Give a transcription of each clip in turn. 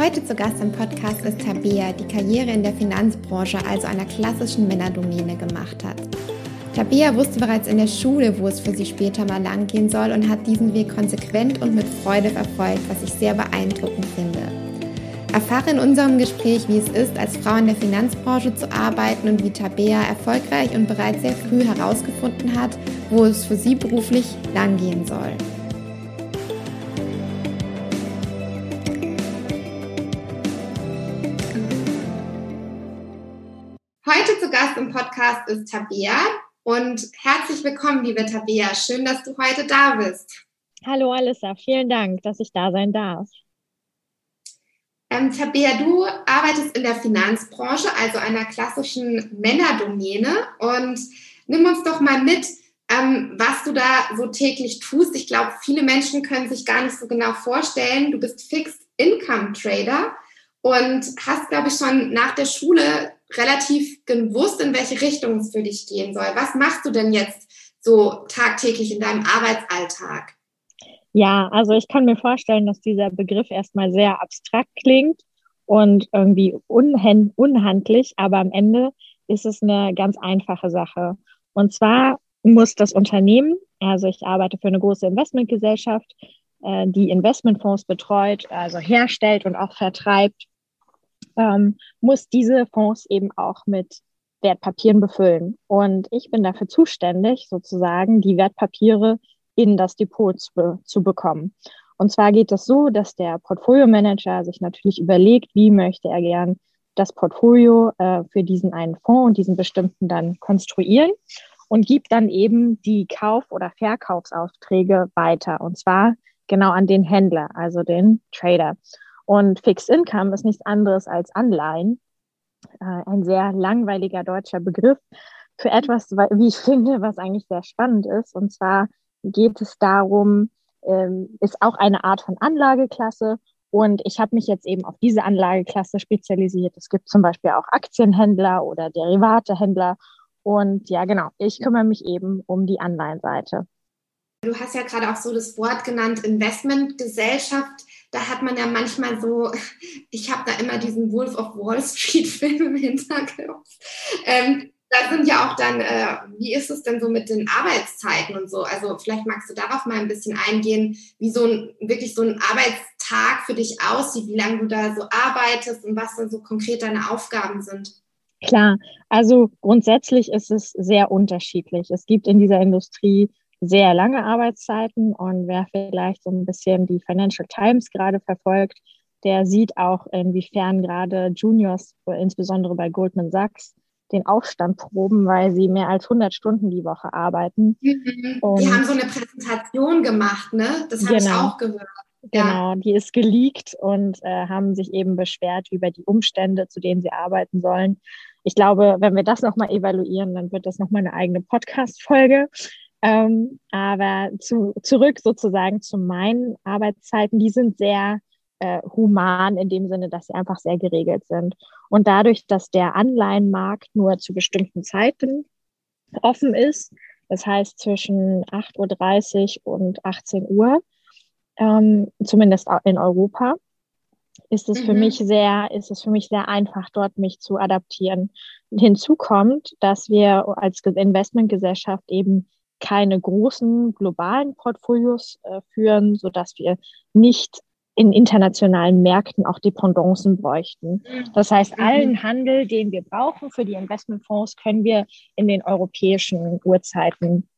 Heute zu Gast im Podcast ist Tabea, die Karriere in der Finanzbranche, also einer klassischen Männerdomäne, gemacht hat. Tabea wusste bereits in der Schule, wo es für sie später mal lang gehen soll und hat diesen Weg konsequent und mit Freude verfolgt, was ich sehr beeindruckend finde. Erfahre in unserem Gespräch, wie es ist, als Frau in der Finanzbranche zu arbeiten und wie Tabea erfolgreich und bereits sehr früh herausgefunden hat, wo es für sie beruflich langgehen soll. Heute zu Gast im Podcast ist Tabea und herzlich willkommen, liebe Tabea. Schön, dass du heute da bist. Hallo Alissa, vielen Dank, dass ich da sein darf. Ähm, Tabea, du arbeitest in der Finanzbranche, also einer klassischen Männerdomäne. Und nimm uns doch mal mit, ähm, was du da so täglich tust. Ich glaube, viele Menschen können sich gar nicht so genau vorstellen. Du bist Fixed Income Trader und hast, glaube ich, schon nach der Schule relativ gewusst, in welche Richtung es für dich gehen soll. Was machst du denn jetzt so tagtäglich in deinem Arbeitsalltag? Ja, also ich kann mir vorstellen, dass dieser Begriff erstmal sehr abstrakt klingt und irgendwie unhandlich, aber am Ende ist es eine ganz einfache Sache. Und zwar muss das Unternehmen, also ich arbeite für eine große Investmentgesellschaft, äh, die Investmentfonds betreut, also herstellt und auch vertreibt, ähm, muss diese Fonds eben auch mit Wertpapieren befüllen. Und ich bin dafür zuständig, sozusagen die Wertpapiere in das Depot zu, zu bekommen. Und zwar geht es so, dass der Portfolio-Manager sich natürlich überlegt, wie möchte er gern das Portfolio äh, für diesen einen Fonds und diesen bestimmten dann konstruieren und gibt dann eben die Kauf- oder Verkaufsaufträge weiter. Und zwar genau an den Händler, also den Trader. Und Fixed Income ist nichts anderes als Anleihen. Äh, ein sehr langweiliger deutscher Begriff für etwas, wie ich finde, was eigentlich sehr spannend ist. Und zwar geht es darum, ähm, ist auch eine Art von Anlageklasse. Und ich habe mich jetzt eben auf diese Anlageklasse spezialisiert. Es gibt zum Beispiel auch Aktienhändler oder Derivatehändler. Und ja, genau, ich kümmere mich eben um die Anleihenseite. Du hast ja gerade auch so das Wort genannt, Investmentgesellschaft. Da hat man ja manchmal so, ich habe da immer diesen Wolf of Wall Street Film im Hinterkopf. Ähm, da sind ja auch dann, äh, wie ist es denn so mit den Arbeitszeiten und so? Also vielleicht magst du darauf mal ein bisschen eingehen, wie so ein wirklich so ein Arbeitstag für dich aussieht, wie lange du da so arbeitest und was dann so konkret deine Aufgaben sind. Klar, also grundsätzlich ist es sehr unterschiedlich. Es gibt in dieser Industrie sehr lange Arbeitszeiten und wer vielleicht so ein bisschen die Financial Times gerade verfolgt, der sieht auch, inwiefern gerade Juniors, insbesondere bei Goldman Sachs, den Aufstand proben, weil sie mehr als 100 Stunden die Woche arbeiten. Mhm. die haben so eine Präsentation gemacht, ne? Das habe genau. ich auch gehört. Genau, die ist geleakt und äh, haben sich eben beschwert über die Umstände, zu denen sie arbeiten sollen. Ich glaube, wenn wir das nochmal evaluieren, dann wird das nochmal eine eigene Podcast-Folge. Ähm, aber zu, zurück sozusagen zu meinen Arbeitszeiten, die sind sehr äh, human in dem Sinne, dass sie einfach sehr geregelt sind. Und dadurch, dass der Anleihenmarkt nur zu bestimmten Zeiten offen ist, das heißt zwischen 8.30 Uhr und 18 Uhr, ähm, zumindest in Europa, ist es mhm. für mich sehr, ist es für mich sehr einfach, dort mich zu adaptieren. Hinzu kommt, dass wir als Investmentgesellschaft eben keine großen globalen Portfolios äh, führen, so dass wir nicht in internationalen Märkten auch Dependancen bräuchten. Das heißt, mhm. allen Handel, den wir brauchen für die Investmentfonds, können wir in den europäischen Uhrzeiten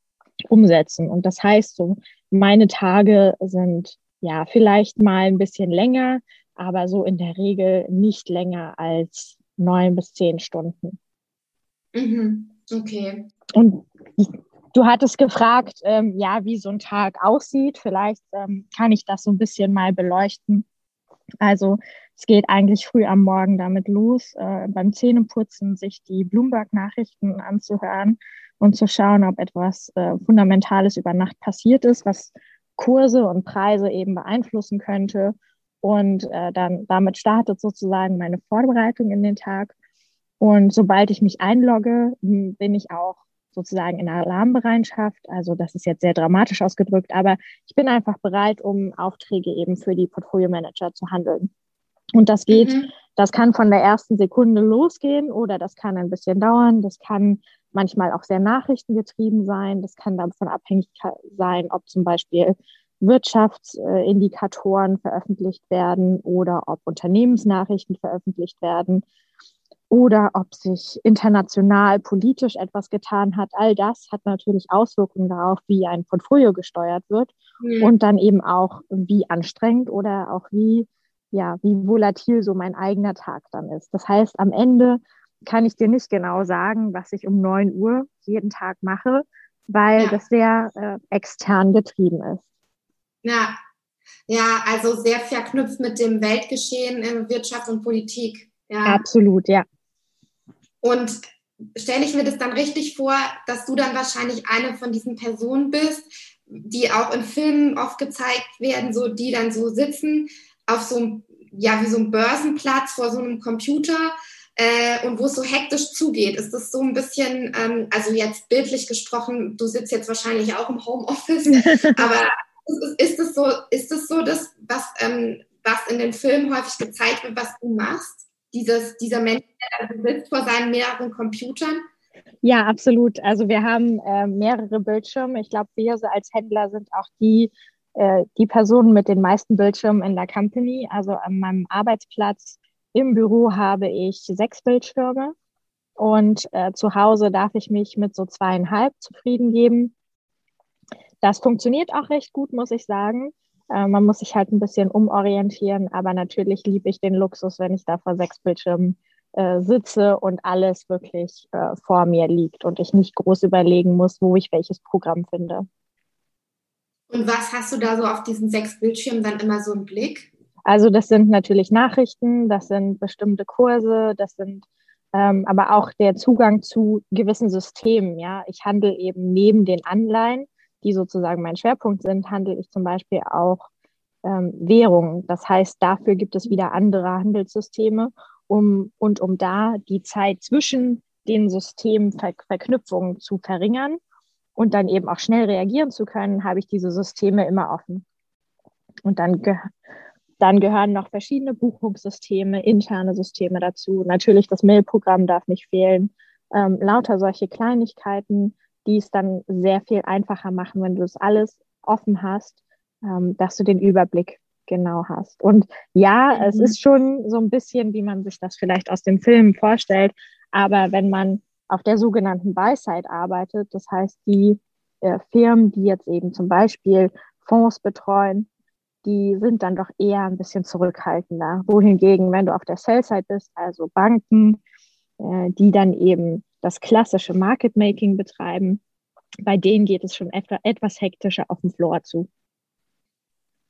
umsetzen. Und das heißt, so meine Tage sind ja vielleicht mal ein bisschen länger, aber so in der Regel nicht länger als neun bis zehn Stunden. Mhm. Okay. Und Du hattest gefragt, ähm, ja, wie so ein Tag aussieht. Vielleicht ähm, kann ich das so ein bisschen mal beleuchten. Also es geht eigentlich früh am Morgen damit los, äh, beim Zähneputzen sich die Bloomberg-Nachrichten anzuhören und zu schauen, ob etwas äh, Fundamentales über Nacht passiert ist, was Kurse und Preise eben beeinflussen könnte. Und äh, dann damit startet sozusagen meine Vorbereitung in den Tag. Und sobald ich mich einlogge, bin ich auch sozusagen in Alarmbereitschaft. Also das ist jetzt sehr dramatisch ausgedrückt, aber ich bin einfach bereit, um Aufträge eben für die Portfolio Manager zu handeln. Und das geht, mhm. das kann von der ersten Sekunde losgehen oder das kann ein bisschen dauern. Das kann manchmal auch sehr nachrichtengetrieben sein. Das kann davon abhängig sein, ob zum Beispiel Wirtschaftsindikatoren veröffentlicht werden oder ob Unternehmensnachrichten veröffentlicht werden oder ob sich international politisch etwas getan hat. All das hat natürlich Auswirkungen darauf, wie ein Portfolio gesteuert wird mhm. und dann eben auch, wie anstrengend oder auch wie, ja, wie volatil so mein eigener Tag dann ist. Das heißt, am Ende kann ich dir nicht genau sagen, was ich um neun Uhr jeden Tag mache, weil ja. das sehr äh, extern getrieben ist. Ja. Ja, also sehr verknüpft mit dem Weltgeschehen in Wirtschaft und Politik. Ja. Absolut, ja. Und stelle ich mir das dann richtig vor, dass du dann wahrscheinlich eine von diesen Personen bist, die auch in Filmen oft gezeigt werden, so die dann so sitzen auf so einem, ja, wie so einem Börsenplatz vor so einem Computer äh, und wo es so hektisch zugeht. Ist das so ein bisschen, ähm, also jetzt bildlich gesprochen, du sitzt jetzt wahrscheinlich auch im Homeoffice, aber ist es so, ist es so, dass was, ähm, was in den Filmen häufig gezeigt wird, was du machst? Dieses, dieser Mensch, der sitzt vor seinen mehreren Computern? Ja, absolut. Also wir haben äh, mehrere Bildschirme. Ich glaube, wir als Händler sind auch die, äh, die Personen mit den meisten Bildschirmen in der Company. Also an meinem Arbeitsplatz im Büro habe ich sechs Bildschirme und äh, zu Hause darf ich mich mit so zweieinhalb zufrieden geben. Das funktioniert auch recht gut, muss ich sagen. Äh, man muss sich halt ein bisschen umorientieren, aber natürlich liebe ich den Luxus, wenn ich da vor sechs Bildschirmen äh, sitze und alles wirklich äh, vor mir liegt und ich nicht groß überlegen muss, wo ich welches Programm finde. Und was hast du da so auf diesen sechs Bildschirmen dann immer so im Blick? Also das sind natürlich Nachrichten, das sind bestimmte Kurse, das sind ähm, aber auch der Zugang zu gewissen Systemen. Ja, ich handle eben neben den Anleihen die sozusagen mein Schwerpunkt sind, handle ich zum Beispiel auch ähm, Währungen. Das heißt, dafür gibt es wieder andere Handelssysteme, um und um da die Zeit zwischen den Systemverknüpfungen zu verringern und dann eben auch schnell reagieren zu können, habe ich diese Systeme immer offen. Und dann, ge dann gehören noch verschiedene Buchungssysteme, interne Systeme dazu. Natürlich das Mailprogramm darf nicht fehlen. Ähm, lauter solche Kleinigkeiten, die es dann sehr viel einfacher machen, wenn du das alles offen hast, ähm, dass du den Überblick genau hast. Und ja, mhm. es ist schon so ein bisschen, wie man sich das vielleicht aus dem Film vorstellt, aber wenn man auf der sogenannten Buy-Side arbeitet, das heißt die äh, Firmen, die jetzt eben zum Beispiel Fonds betreuen, die sind dann doch eher ein bisschen zurückhaltender. Wohingegen, wenn du auf der Sell-Side bist, also Banken, äh, die dann eben das klassische Market Making betreiben, bei denen geht es schon etwa, etwas hektischer auf dem Floor zu.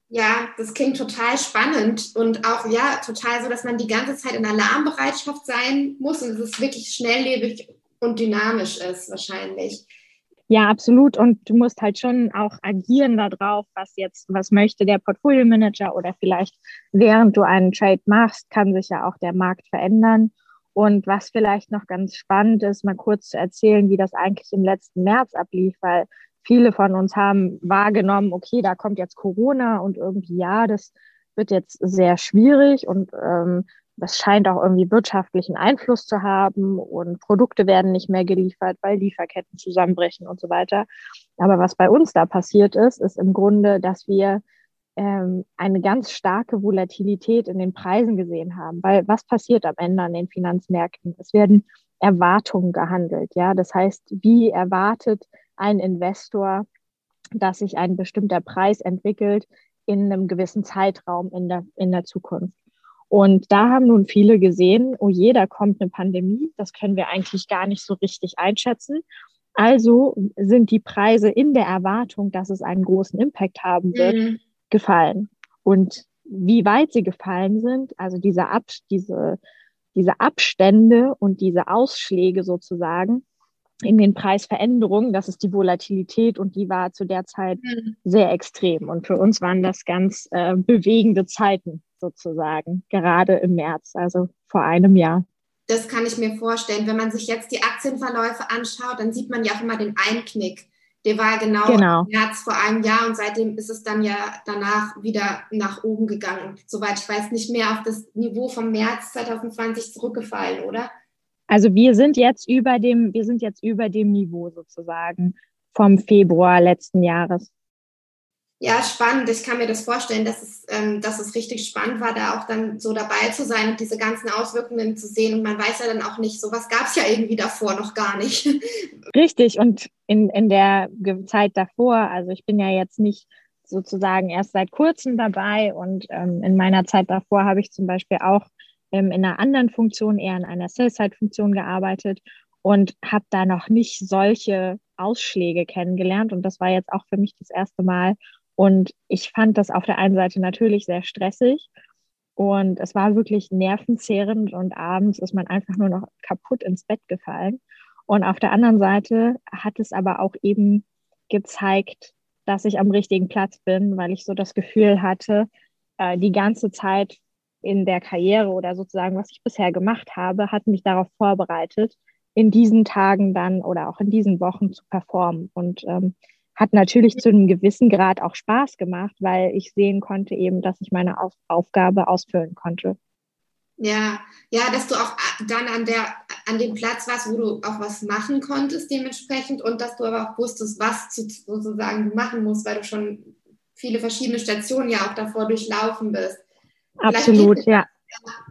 Ja, das klingt total spannend und auch ja total so, dass man die ganze Zeit in Alarmbereitschaft sein muss und dass es wirklich schnelllebig und dynamisch ist wahrscheinlich. Ja, absolut. Und du musst halt schon auch agieren darauf, was jetzt, was möchte der Portfolio Manager oder vielleicht während du einen Trade machst, kann sich ja auch der Markt verändern. Und was vielleicht noch ganz spannend ist, mal kurz zu erzählen, wie das eigentlich im letzten März ablief, weil viele von uns haben wahrgenommen, okay, da kommt jetzt Corona und irgendwie, ja, das wird jetzt sehr schwierig und ähm, das scheint auch irgendwie wirtschaftlichen Einfluss zu haben und Produkte werden nicht mehr geliefert, weil Lieferketten zusammenbrechen und so weiter. Aber was bei uns da passiert ist, ist im Grunde, dass wir ähm, eine ganz starke Volatilität in den Preisen gesehen haben. Weil was passiert am Ende an den Finanzmärkten? Es werden Erwartungen gehandelt. Ja, das heißt, wie erwartet ein Investor, dass sich ein bestimmter Preis entwickelt in einem gewissen Zeitraum in der, in der Zukunft. Und da haben nun viele gesehen, oh je, da kommt eine Pandemie, das können wir eigentlich gar nicht so richtig einschätzen. Also sind die Preise in der Erwartung, dass es einen großen Impact haben wird, mhm gefallen. Und wie weit sie gefallen sind, also diese, Ab diese, diese Abstände und diese Ausschläge sozusagen in den Preisveränderungen, das ist die Volatilität und die war zu der Zeit mhm. sehr extrem. Und für uns waren das ganz äh, bewegende Zeiten sozusagen, gerade im März, also vor einem Jahr. Das kann ich mir vorstellen. Wenn man sich jetzt die Aktienverläufe anschaut, dann sieht man ja auch immer den Einknick. Der war genau, genau. im März vor einem Jahr und seitdem ist es dann ja danach wieder nach oben gegangen. Soweit ich weiß, nicht mehr auf das Niveau vom März 2020 zurückgefallen, oder? Also wir sind jetzt über dem, wir sind jetzt über dem Niveau sozusagen vom Februar letzten Jahres. Ja, spannend. Ich kann mir das vorstellen, dass es, ähm, dass es richtig spannend war, da auch dann so dabei zu sein und diese ganzen Auswirkungen zu sehen. Und man weiß ja dann auch nicht, sowas gab es ja irgendwie davor noch gar nicht. Richtig. Und in, in der Zeit davor, also ich bin ja jetzt nicht sozusagen erst seit kurzem dabei und ähm, in meiner Zeit davor habe ich zum Beispiel auch ähm, in einer anderen Funktion, eher in einer Sales-Side-Funktion gearbeitet und habe da noch nicht solche Ausschläge kennengelernt. Und das war jetzt auch für mich das erste Mal. Und ich fand das auf der einen Seite natürlich sehr stressig und es war wirklich nervenzehrend und abends ist man einfach nur noch kaputt ins Bett gefallen. Und auf der anderen Seite hat es aber auch eben gezeigt, dass ich am richtigen Platz bin, weil ich so das Gefühl hatte, äh, die ganze Zeit in der Karriere oder sozusagen, was ich bisher gemacht habe, hat mich darauf vorbereitet, in diesen Tagen dann oder auch in diesen Wochen zu performen. Und ähm, hat natürlich zu einem gewissen Grad auch Spaß gemacht, weil ich sehen konnte eben, dass ich meine Auf Aufgabe ausfüllen konnte. Ja, ja, dass du auch dann an der an dem Platz warst, wo du auch was machen konntest dementsprechend und dass du aber auch wusstest, was zu, sozusagen du machen musst, weil du schon viele verschiedene Stationen ja auch davor durchlaufen bist. Absolut, ja.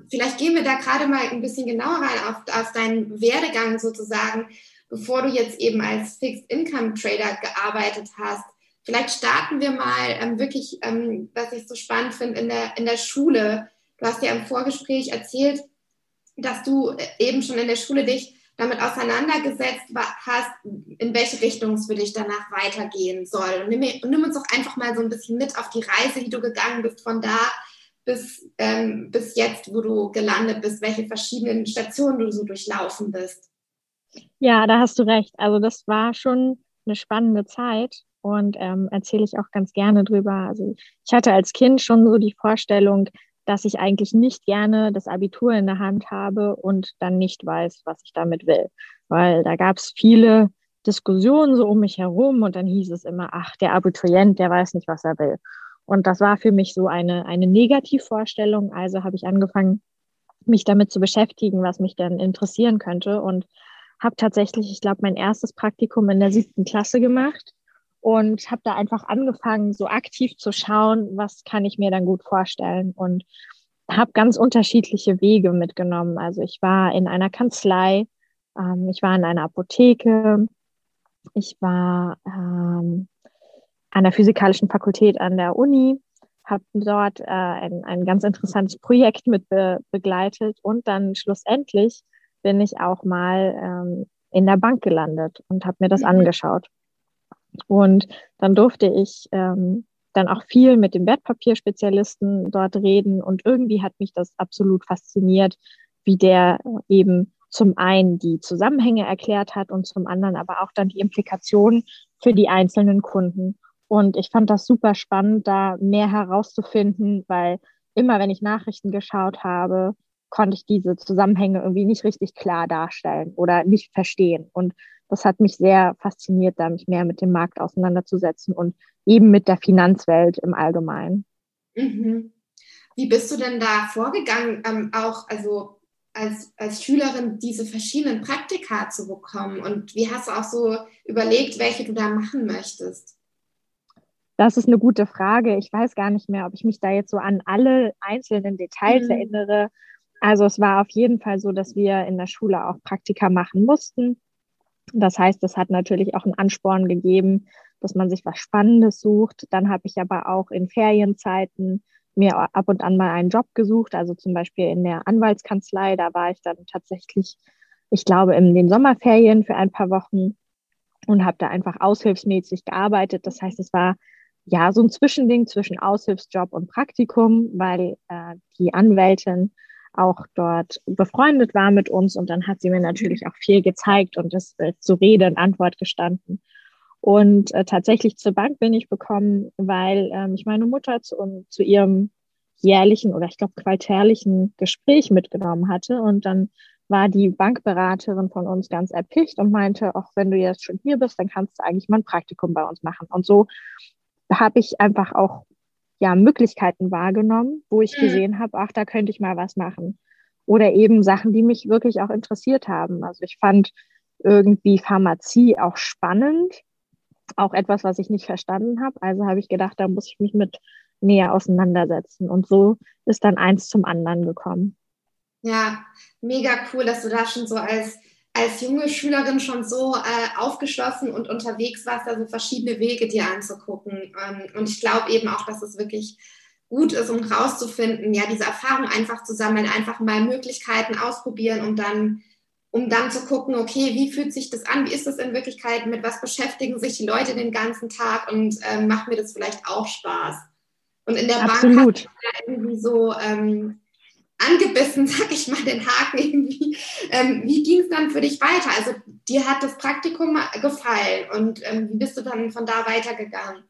Vielleicht gehen wir da gerade mal ein bisschen genauer rein auf, auf deinen Werdegang sozusagen bevor du jetzt eben als Fixed Income Trader gearbeitet hast. Vielleicht starten wir mal ähm, wirklich, ähm, was ich so spannend finde, in der, in der Schule. Du hast ja im Vorgespräch erzählt, dass du äh, eben schon in der Schule dich damit auseinandergesetzt hast, in welche Richtung es für dich danach weitergehen soll. Und nimm, nimm, uns doch einfach mal so ein bisschen mit auf die Reise, die du gegangen bist, von da bis, ähm, bis jetzt, wo du gelandet bist, welche verschiedenen Stationen du so durchlaufen bist. Ja, da hast du recht. Also das war schon eine spannende Zeit und ähm, erzähle ich auch ganz gerne drüber. Also ich hatte als Kind schon so die Vorstellung, dass ich eigentlich nicht gerne das Abitur in der Hand habe und dann nicht weiß, was ich damit will. Weil da gab es viele Diskussionen so um mich herum und dann hieß es immer, ach, der Abiturient, der weiß nicht, was er will. Und das war für mich so eine, eine Negativvorstellung. Also habe ich angefangen, mich damit zu beschäftigen, was mich denn interessieren könnte. Und habe tatsächlich, ich glaube, mein erstes Praktikum in der siebten Klasse gemacht und habe da einfach angefangen, so aktiv zu schauen, was kann ich mir dann gut vorstellen und habe ganz unterschiedliche Wege mitgenommen. Also ich war in einer Kanzlei, ähm, ich war in einer Apotheke, ich war ähm, an der Physikalischen Fakultät an der Uni, habe dort äh, ein, ein ganz interessantes Projekt mit be begleitet und dann schlussendlich bin ich auch mal ähm, in der Bank gelandet und habe mir das mhm. angeschaut. Und dann durfte ich ähm, dann auch viel mit dem Wertpapierspezialisten dort reden und irgendwie hat mich das absolut fasziniert, wie der eben zum einen die Zusammenhänge erklärt hat und zum anderen aber auch dann die Implikationen für die einzelnen Kunden. Und ich fand das super spannend, da mehr herauszufinden, weil immer wenn ich Nachrichten geschaut habe, konnte ich diese Zusammenhänge irgendwie nicht richtig klar darstellen oder nicht verstehen. Und das hat mich sehr fasziniert, da mich mehr mit dem Markt auseinanderzusetzen und eben mit der Finanzwelt im Allgemeinen. Mhm. Wie bist du denn da vorgegangen, ähm, auch also als, als Schülerin diese verschiedenen Praktika zu bekommen? Und wie hast du auch so überlegt, welche du da machen möchtest? Das ist eine gute Frage. Ich weiß gar nicht mehr, ob ich mich da jetzt so an alle einzelnen Details mhm. erinnere. Also es war auf jeden Fall so, dass wir in der Schule auch Praktika machen mussten. Das heißt, es hat natürlich auch einen Ansporn gegeben, dass man sich was Spannendes sucht. Dann habe ich aber auch in Ferienzeiten mir ab und an mal einen Job gesucht, also zum Beispiel in der Anwaltskanzlei. Da war ich dann tatsächlich, ich glaube, in den Sommerferien für ein paar Wochen und habe da einfach aushilfsmäßig gearbeitet. Das heißt, es war ja, so ein Zwischending zwischen Aushilfsjob und Praktikum, weil äh, die Anwältin auch dort befreundet war mit uns und dann hat sie mir natürlich auch viel gezeigt und das äh, zu Rede und Antwort gestanden. Und äh, tatsächlich zur Bank bin ich bekommen, weil äh, mich meine Mutter zu, um, zu ihrem jährlichen oder ich glaube quartärlichen Gespräch mitgenommen hatte. Und dann war die Bankberaterin von uns ganz erpicht und meinte, auch wenn du jetzt schon hier bist, dann kannst du eigentlich mal ein Praktikum bei uns machen. Und so habe ich einfach auch ja Möglichkeiten wahrgenommen, wo ich mhm. gesehen habe, ach, da könnte ich mal was machen. Oder eben Sachen, die mich wirklich auch interessiert haben. Also ich fand irgendwie Pharmazie auch spannend, auch etwas, was ich nicht verstanden habe. Also habe ich gedacht, da muss ich mich mit näher auseinandersetzen. Und so ist dann eins zum anderen gekommen. Ja, mega cool, dass du da schon so als, als junge Schülerin schon so äh, aufgeschlossen und unterwegs warst, da so verschiedene Wege dir anzugucken. Ähm, und ich glaube eben auch, dass es wirklich gut ist, um rauszufinden, ja, diese Erfahrung einfach zu sammeln, einfach mal Möglichkeiten ausprobieren und dann um dann zu gucken, okay, wie fühlt sich das an, wie ist das in Wirklichkeit, mit was beschäftigen sich die Leute den ganzen Tag und ähm, macht mir das vielleicht auch Spaß. Und in der Absolut. Bank hat irgendwie so ähm, angebissen, sag ich mal, den Haken irgendwie. Ähm, wie ging es dann für dich weiter? Also dir hat das Praktikum gefallen und ähm, wie bist du dann von da weitergegangen?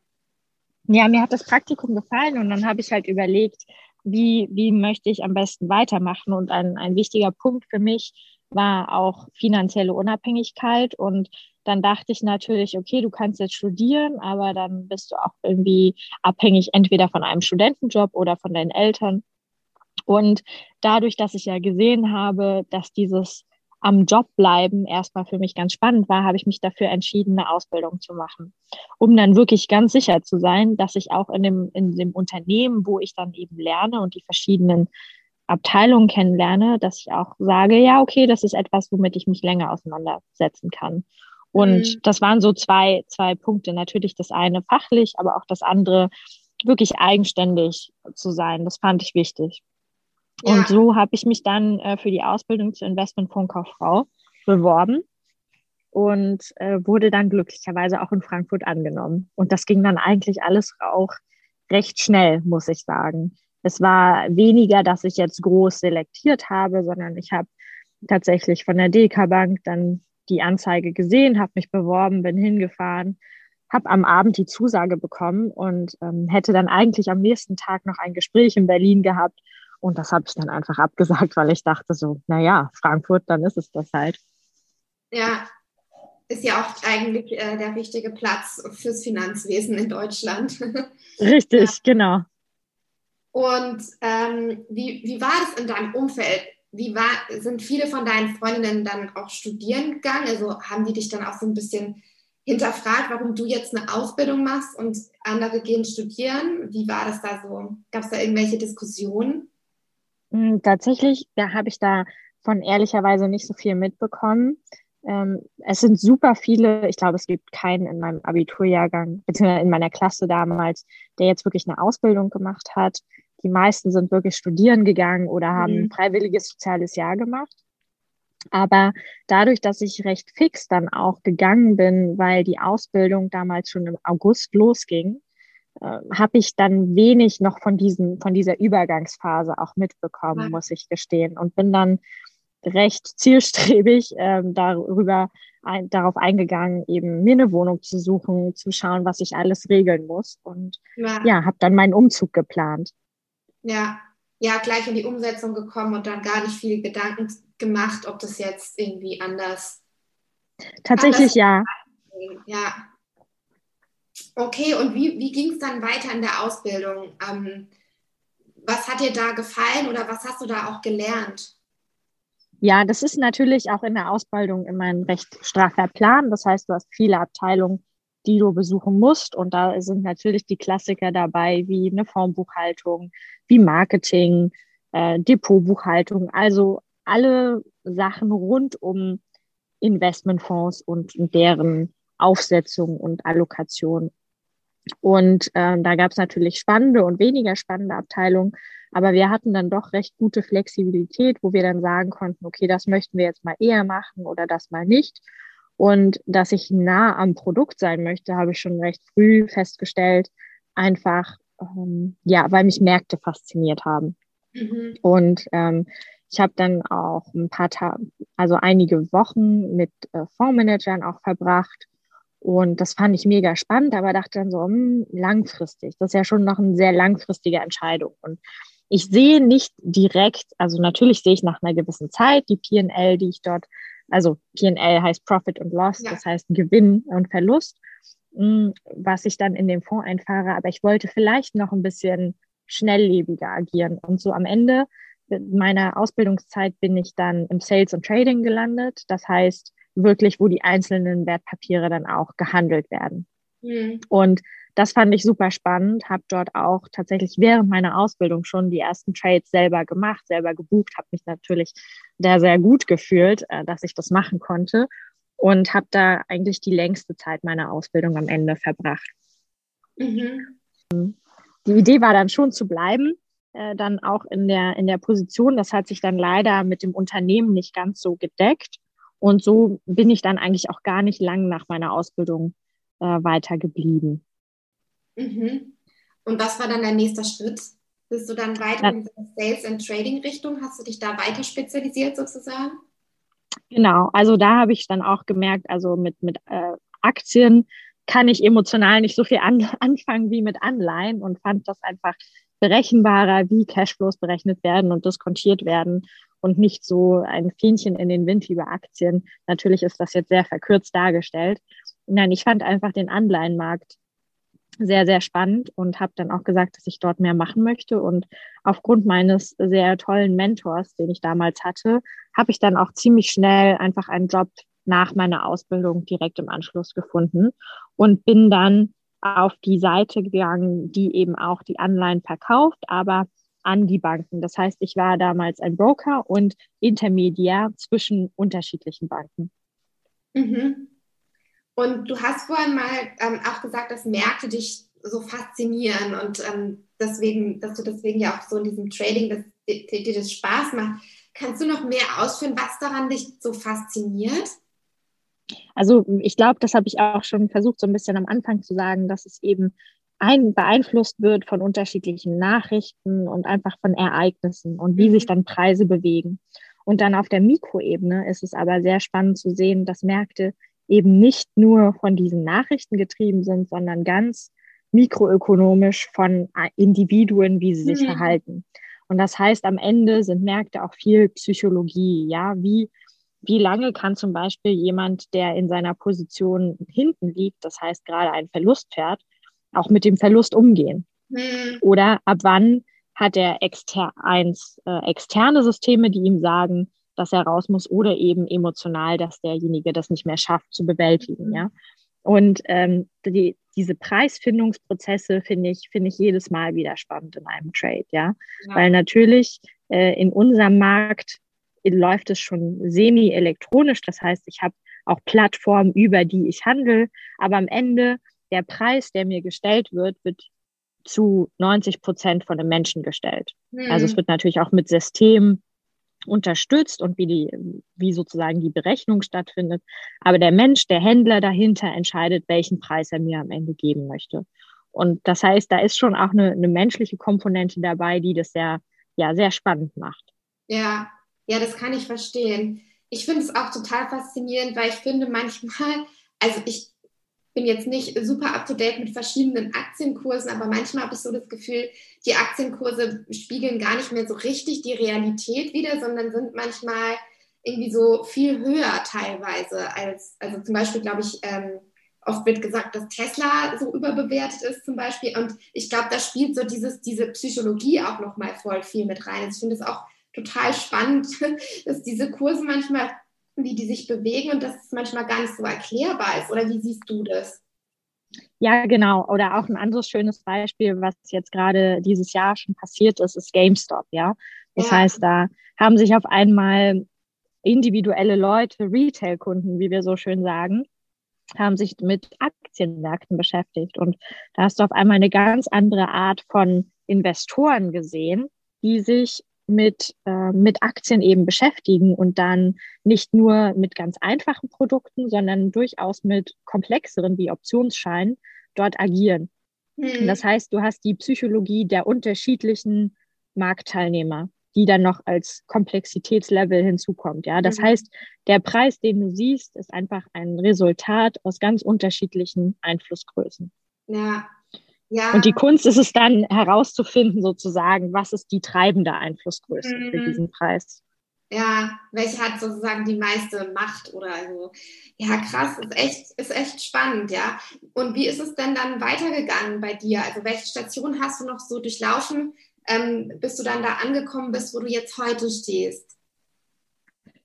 Ja, mir hat das Praktikum gefallen und dann habe ich halt überlegt, wie, wie möchte ich am besten weitermachen. Und ein, ein wichtiger Punkt für mich war auch finanzielle Unabhängigkeit. Und dann dachte ich natürlich, okay, du kannst jetzt studieren, aber dann bist du auch irgendwie abhängig entweder von einem Studentenjob oder von deinen Eltern. Und dadurch, dass ich ja gesehen habe, dass dieses am Job bleiben erstmal für mich ganz spannend war, habe ich mich dafür entschieden, eine Ausbildung zu machen, um dann wirklich ganz sicher zu sein, dass ich auch in dem, in dem Unternehmen, wo ich dann eben lerne und die verschiedenen Abteilungen kennenlerne, dass ich auch sage, ja, okay, das ist etwas, womit ich mich länger auseinandersetzen kann. Und mhm. das waren so zwei, zwei Punkte. Natürlich das eine fachlich, aber auch das andere wirklich eigenständig zu sein. Das fand ich wichtig. Ja. Und so habe ich mich dann äh, für die Ausbildung zur Investmentfondskauffrau beworben und äh, wurde dann glücklicherweise auch in Frankfurt angenommen. Und das ging dann eigentlich alles auch recht schnell, muss ich sagen es war weniger, dass ich jetzt groß selektiert habe, sondern ich habe tatsächlich von der DK Bank dann die Anzeige gesehen, habe mich beworben, bin hingefahren, habe am Abend die Zusage bekommen und ähm, hätte dann eigentlich am nächsten Tag noch ein Gespräch in Berlin gehabt. Und das habe ich dann einfach abgesagt, weil ich dachte so, naja, Frankfurt, dann ist es das halt. Ja, ist ja auch eigentlich äh, der richtige Platz fürs Finanzwesen in Deutschland. Richtig, ja. genau. Und ähm, wie, wie war das in deinem Umfeld? Wie war, sind viele von deinen Freundinnen dann auch studieren gegangen? Also haben die dich dann auch so ein bisschen hinterfragt, warum du jetzt eine Ausbildung machst und andere gehen studieren? Wie war das da so? Gab es da irgendwelche Diskussionen? Hm, tatsächlich, da habe ich da von ehrlicherweise nicht so viel mitbekommen. Ähm, es sind super viele, ich glaube, es gibt keinen in meinem Abiturjahrgang, beziehungsweise in meiner Klasse damals, der jetzt wirklich eine Ausbildung gemacht hat. Die meisten sind wirklich studieren gegangen oder haben mhm. ein freiwilliges soziales Jahr gemacht. Aber dadurch, dass ich recht fix dann auch gegangen bin, weil die Ausbildung damals schon im August losging, äh, habe ich dann wenig noch von diesen, von dieser Übergangsphase auch mitbekommen, ja. muss ich gestehen. Und bin dann recht zielstrebig ähm, darüber ein, darauf eingegangen, eben mir eine Wohnung zu suchen, zu schauen, was ich alles regeln muss. Und ja, ja habe dann meinen Umzug geplant. Ja, ja, gleich in die Umsetzung gekommen und dann gar nicht viel Gedanken gemacht, ob das jetzt irgendwie anders. Tatsächlich anders ja. Ja. Okay, und wie, wie ging es dann weiter in der Ausbildung? Ähm, was hat dir da gefallen oder was hast du da auch gelernt? Ja, das ist natürlich auch in der Ausbildung immer ein recht straffer Plan. Das heißt, du hast viele Abteilungen, die du besuchen musst. Und da sind natürlich die Klassiker dabei, wie eine Formbuchhaltung, wie Marketing, äh, Depotbuchhaltung, also alle Sachen rund um Investmentfonds und deren Aufsetzung und Allokation. Und äh, da gab es natürlich spannende und weniger spannende Abteilungen. Aber wir hatten dann doch recht gute Flexibilität, wo wir dann sagen konnten, okay, das möchten wir jetzt mal eher machen oder das mal nicht. Und dass ich nah am Produkt sein möchte, habe ich schon recht früh festgestellt, einfach, ähm, ja, weil mich Märkte fasziniert haben. Mhm. Und ähm, ich habe dann auch ein paar Tage, also einige Wochen mit äh, Fondsmanagern auch verbracht. Und das fand ich mega spannend, aber dachte dann so, hm, langfristig. Das ist ja schon noch eine sehr langfristige Entscheidung. Und ich sehe nicht direkt, also natürlich sehe ich nach einer gewissen Zeit die PL, die ich dort, also PL heißt Profit und Loss, ja. das heißt Gewinn und Verlust, hm, was ich dann in dem Fonds einfahre. Aber ich wollte vielleicht noch ein bisschen schnelllebiger agieren. Und so am Ende meiner Ausbildungszeit bin ich dann im Sales und Trading gelandet. Das heißt wirklich, wo die einzelnen Wertpapiere dann auch gehandelt werden. Mhm. Und das fand ich super spannend, habe dort auch tatsächlich während meiner Ausbildung schon die ersten Trades selber gemacht, selber gebucht, habe mich natürlich da sehr gut gefühlt, äh, dass ich das machen konnte und habe da eigentlich die längste Zeit meiner Ausbildung am Ende verbracht. Mhm. Die Idee war dann schon zu bleiben, äh, dann auch in der, in der Position. Das hat sich dann leider mit dem Unternehmen nicht ganz so gedeckt. Und so bin ich dann eigentlich auch gar nicht lang nach meiner Ausbildung äh, weiter geblieben. Mhm. Und was war dann dein nächster Schritt? Bist du dann weiter in der Sales and Trading Richtung? Hast du dich da weiter spezialisiert sozusagen? Genau, also da habe ich dann auch gemerkt, also mit, mit äh, Aktien kann ich emotional nicht so viel an, anfangen wie mit Anleihen und fand das einfach berechenbarer, wie Cashflows berechnet werden und diskontiert werden und nicht so ein Fähnchen in den Wind wie bei Aktien. Natürlich ist das jetzt sehr verkürzt dargestellt. Nein, ich fand einfach den Anleihenmarkt sehr, sehr spannend und habe dann auch gesagt, dass ich dort mehr machen möchte. Und aufgrund meines sehr tollen Mentors, den ich damals hatte, habe ich dann auch ziemlich schnell einfach einen Job nach meiner Ausbildung direkt im Anschluss gefunden und bin dann auf die Seite gegangen, die eben auch die Anleihen verkauft, aber an die Banken. Das heißt, ich war damals ein Broker und Intermediär zwischen unterschiedlichen Banken. Mhm. Und du hast vorhin mal ähm, auch gesagt, dass Märkte dich so faszinieren und ähm, deswegen, dass du deswegen ja auch so in diesem Trading, dass dir, dir das Spaß macht. Kannst du noch mehr ausführen, was daran dich so fasziniert? Also ich glaube, das habe ich auch schon versucht, so ein bisschen am Anfang zu sagen, dass es eben ein, beeinflusst wird von unterschiedlichen Nachrichten und einfach von Ereignissen und wie mhm. sich dann Preise bewegen. Und dann auf der Mikroebene ist es aber sehr spannend zu sehen, dass Märkte eben nicht nur von diesen Nachrichten getrieben sind, sondern ganz mikroökonomisch von Individuen, wie sie sich mhm. verhalten. Und das heißt, am Ende sind Märkte auch viel Psychologie, ja, wie wie lange kann zum Beispiel jemand, der in seiner Position hinten liegt, das heißt gerade einen Verlust fährt, auch mit dem Verlust umgehen? Mhm. Oder ab wann hat er exter eins, äh, externe Systeme, die ihm sagen, dass er raus muss, oder eben emotional, dass derjenige das nicht mehr schafft zu bewältigen, ja? Und ähm, die, diese Preisfindungsprozesse finde ich, finde ich jedes Mal wieder spannend in einem Trade, ja. ja. Weil natürlich äh, in unserem Markt läuft es schon semi-elektronisch. Das heißt, ich habe auch Plattformen, über die ich handle. Aber am Ende, der Preis, der mir gestellt wird, wird zu 90 Prozent von den Menschen gestellt. Mhm. Also es wird natürlich auch mit System unterstützt und wie die, wie sozusagen die Berechnung stattfindet. Aber der Mensch, der Händler dahinter entscheidet, welchen Preis er mir am Ende geben möchte. Und das heißt, da ist schon auch eine, eine menschliche Komponente dabei, die das sehr, ja, sehr spannend macht. Ja, ja, das kann ich verstehen. Ich finde es auch total faszinierend, weil ich finde manchmal, also ich bin jetzt nicht super up to date mit verschiedenen Aktienkursen, aber manchmal habe ich so das Gefühl, die Aktienkurse spiegeln gar nicht mehr so richtig die Realität wieder, sondern sind manchmal irgendwie so viel höher teilweise als, also zum Beispiel glaube ich, ähm, oft wird gesagt, dass Tesla so überbewertet ist zum Beispiel und ich glaube, da spielt so dieses, diese Psychologie auch nochmal voll viel mit rein. Also ich finde es auch total spannend, dass diese Kurse manchmal, wie die sich bewegen und dass es manchmal gar nicht so erklärbar ist. Oder wie siehst du das? Ja, genau. Oder auch ein anderes schönes Beispiel, was jetzt gerade dieses Jahr schon passiert ist, ist GameStop, ja. Das ja. heißt, da haben sich auf einmal individuelle Leute, Retail-Kunden, wie wir so schön sagen, haben sich mit Aktienmärkten beschäftigt. Und da hast du auf einmal eine ganz andere Art von Investoren gesehen, die sich mit, äh, mit Aktien eben beschäftigen und dann nicht nur mit ganz einfachen Produkten, sondern durchaus mit komplexeren wie Optionsscheinen dort agieren. Mhm. Das heißt, du hast die Psychologie der unterschiedlichen Marktteilnehmer, die dann noch als Komplexitätslevel hinzukommt. Ja, das mhm. heißt, der Preis, den du siehst, ist einfach ein Resultat aus ganz unterschiedlichen Einflussgrößen. Ja. Ja. Und die Kunst ist es dann herauszufinden, sozusagen, was ist die treibende Einflussgröße mhm. für diesen Preis. Ja, welche hat sozusagen die meiste Macht oder so. Ja, krass, ist echt, ist echt spannend, ja. Und wie ist es denn dann weitergegangen bei dir? Also welche Station hast du noch so durchlaufen, ähm, bis du dann da angekommen bist, wo du jetzt heute stehst?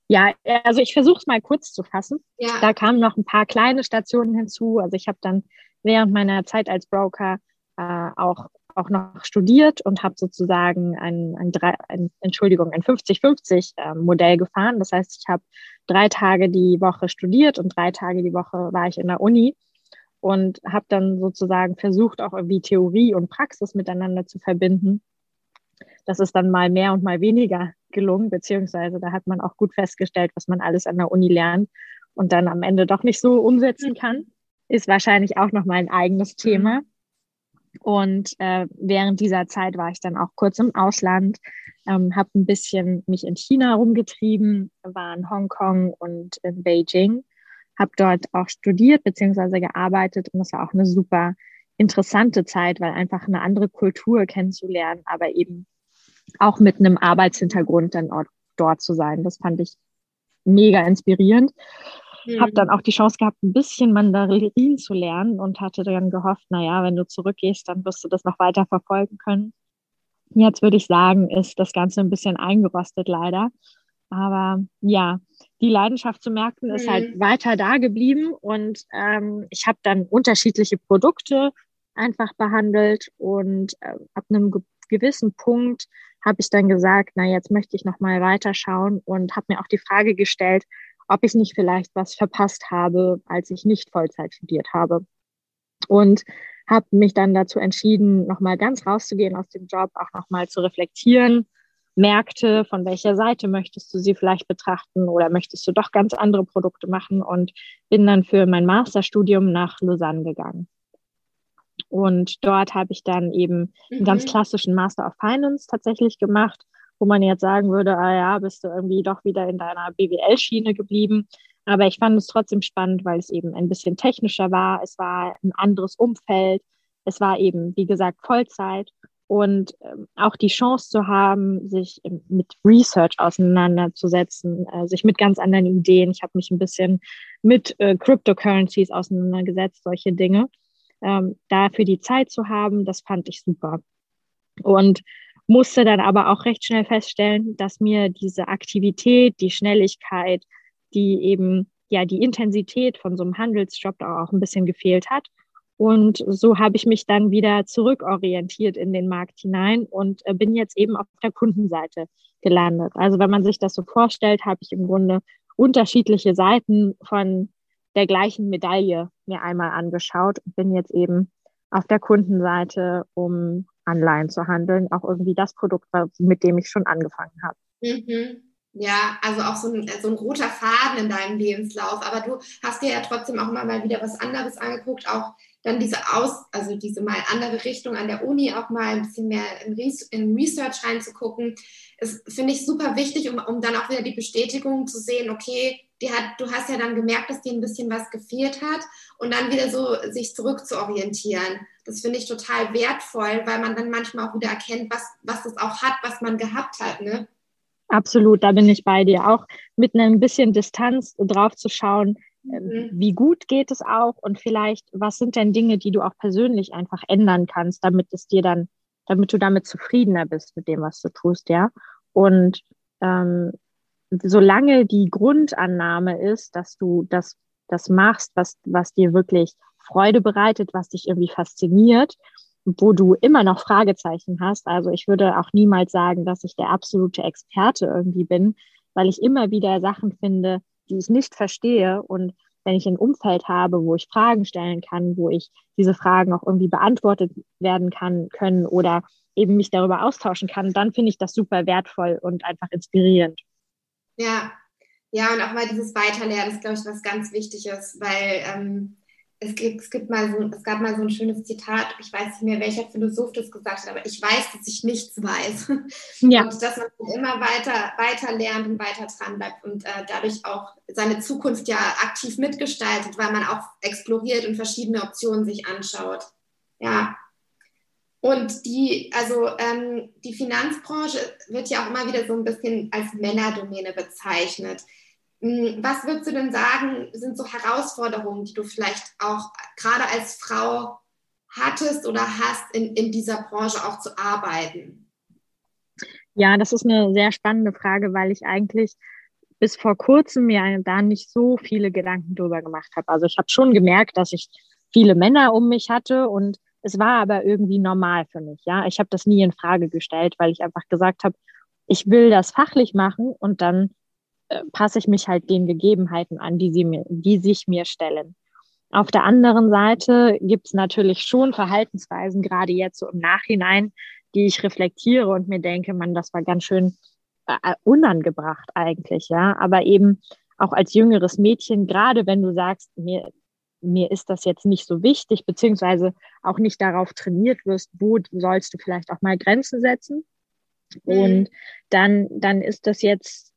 Ja, also ich versuche es mal kurz zu fassen. Ja. Da kamen noch ein paar kleine Stationen hinzu. Also ich habe dann während meiner Zeit als Broker äh, auch auch noch studiert und habe sozusagen ein, ein, drei, ein Entschuldigung, ein 50-50-Modell ähm, gefahren. Das heißt, ich habe drei Tage die Woche studiert und drei Tage die Woche war ich in der Uni und habe dann sozusagen versucht, auch irgendwie Theorie und Praxis miteinander zu verbinden. Das ist dann mal mehr und mal weniger gelungen, beziehungsweise da hat man auch gut festgestellt, was man alles an der Uni lernt und dann am Ende doch nicht so umsetzen kann. Ist wahrscheinlich auch noch mal ein eigenes Thema. Und äh, während dieser Zeit war ich dann auch kurz im Ausland, ähm, habe ein bisschen mich in China rumgetrieben, war in Hongkong und in Beijing, habe dort auch studiert bzw. gearbeitet und das war auch eine super interessante Zeit, weil einfach eine andere Kultur kennenzulernen, aber eben auch mit einem Arbeitshintergrund dann dort zu sein. Das fand ich mega inspirierend. Mhm. Habe dann auch die Chance gehabt, ein bisschen Mandarin zu lernen und hatte dann gehofft, naja, wenn du zurückgehst, dann wirst du das noch weiter verfolgen können. Jetzt würde ich sagen, ist das Ganze ein bisschen eingerostet leider. Aber ja, die Leidenschaft zu Märkten mhm. ist halt mhm. weiter da geblieben und ähm, ich habe dann unterschiedliche Produkte einfach behandelt und äh, ab einem ge gewissen Punkt habe ich dann gesagt, na jetzt möchte ich noch mal weiterschauen und habe mir auch die Frage gestellt, ob ich nicht vielleicht was verpasst habe, als ich nicht Vollzeit studiert habe. Und habe mich dann dazu entschieden, nochmal ganz rauszugehen aus dem Job, auch nochmal zu reflektieren. Märkte, von welcher Seite möchtest du sie vielleicht betrachten oder möchtest du doch ganz andere Produkte machen und bin dann für mein Masterstudium nach Lausanne gegangen. Und dort habe ich dann eben mhm. einen ganz mhm. klassischen Master of Finance tatsächlich gemacht wo man jetzt sagen würde, ah ja, bist du irgendwie doch wieder in deiner BWL-Schiene geblieben. Aber ich fand es trotzdem spannend, weil es eben ein bisschen technischer war. Es war ein anderes Umfeld. Es war eben, wie gesagt, Vollzeit und ähm, auch die Chance zu haben, sich mit Research auseinanderzusetzen, äh, sich mit ganz anderen Ideen. Ich habe mich ein bisschen mit äh, Cryptocurrencies auseinandergesetzt, solche Dinge. Ähm, dafür die Zeit zu haben, das fand ich super. Und musste dann aber auch recht schnell feststellen, dass mir diese Aktivität, die Schnelligkeit, die eben ja die Intensität von so einem Handelsjob auch ein bisschen gefehlt hat. Und so habe ich mich dann wieder zurückorientiert in den Markt hinein und äh, bin jetzt eben auf der Kundenseite gelandet. Also wenn man sich das so vorstellt, habe ich im Grunde unterschiedliche Seiten von der gleichen Medaille mir einmal angeschaut und bin jetzt eben auf der Kundenseite, um Anleihen zu handeln, auch irgendwie das Produkt, mit dem ich schon angefangen habe. Mhm. Ja, also auch so ein, so ein roter Faden in deinem Lebenslauf. Aber du hast dir ja trotzdem auch immer mal wieder was anderes angeguckt, auch dann diese Aus, also diese mal andere Richtung an der Uni auch mal ein bisschen mehr in, in Research reinzugucken. Das finde ich super wichtig, um, um dann auch wieder die Bestätigung zu sehen, okay, die hat, du hast ja dann gemerkt, dass dir ein bisschen was gefehlt hat und dann wieder so sich zurück zu orientieren. Das finde ich total wertvoll, weil man dann manchmal auch wieder erkennt, was, was das auch hat, was man gehabt hat. Ne? Absolut, da bin ich bei dir. Auch mit einem bisschen Distanz drauf zu schauen, ähm, mhm. wie gut geht es auch und vielleicht, was sind denn Dinge, die du auch persönlich einfach ändern kannst, damit es dir dann, damit du damit zufriedener bist mit dem, was du tust, ja. Und ähm, solange die Grundannahme ist, dass du das, das machst, was, was dir wirklich Freude bereitet, was dich irgendwie fasziniert, wo du immer noch Fragezeichen hast. Also ich würde auch niemals sagen, dass ich der absolute Experte irgendwie bin, weil ich immer wieder Sachen finde, die ich nicht verstehe. Und wenn ich ein Umfeld habe, wo ich Fragen stellen kann, wo ich diese Fragen auch irgendwie beantwortet werden kann, können oder eben mich darüber austauschen kann, dann finde ich das super wertvoll und einfach inspirierend. Ja, ja, und auch mal dieses Weiterlernen ist, glaube ich, was ganz Wichtiges, weil ähm, es gibt, es gibt mal so, es gab mal so ein schönes Zitat, ich weiß nicht mehr, welcher Philosoph das gesagt hat, aber ich weiß, dass ich nichts weiß. Ja. Und dass man immer weiter, weiter lernt und weiter dran bleibt und äh, dadurch auch seine Zukunft ja aktiv mitgestaltet, weil man auch exploriert und verschiedene Optionen sich anschaut. Ja. Und die, also ähm, die Finanzbranche wird ja auch immer wieder so ein bisschen als Männerdomäne bezeichnet. Hm, was würdest du denn sagen, sind so Herausforderungen, die du vielleicht auch gerade als Frau hattest oder hast, in, in dieser Branche auch zu arbeiten? Ja, das ist eine sehr spannende Frage, weil ich eigentlich bis vor kurzem mir da nicht so viele Gedanken drüber gemacht habe. Also ich habe schon gemerkt, dass ich viele Männer um mich hatte und es war aber irgendwie normal für mich. Ja, ich habe das nie in Frage gestellt, weil ich einfach gesagt habe, ich will das fachlich machen und dann äh, passe ich mich halt den Gegebenheiten an, die, sie mir, die sich mir stellen. Auf der anderen Seite gibt es natürlich schon Verhaltensweisen, gerade jetzt so im Nachhinein, die ich reflektiere und mir denke, man, das war ganz schön äh, unangebracht eigentlich, ja. Aber eben auch als jüngeres Mädchen, gerade wenn du sagst, mir, mir ist das jetzt nicht so wichtig, beziehungsweise auch nicht darauf trainiert wirst, wo sollst du vielleicht auch mal Grenzen setzen. Mhm. Und dann, dann ist das jetzt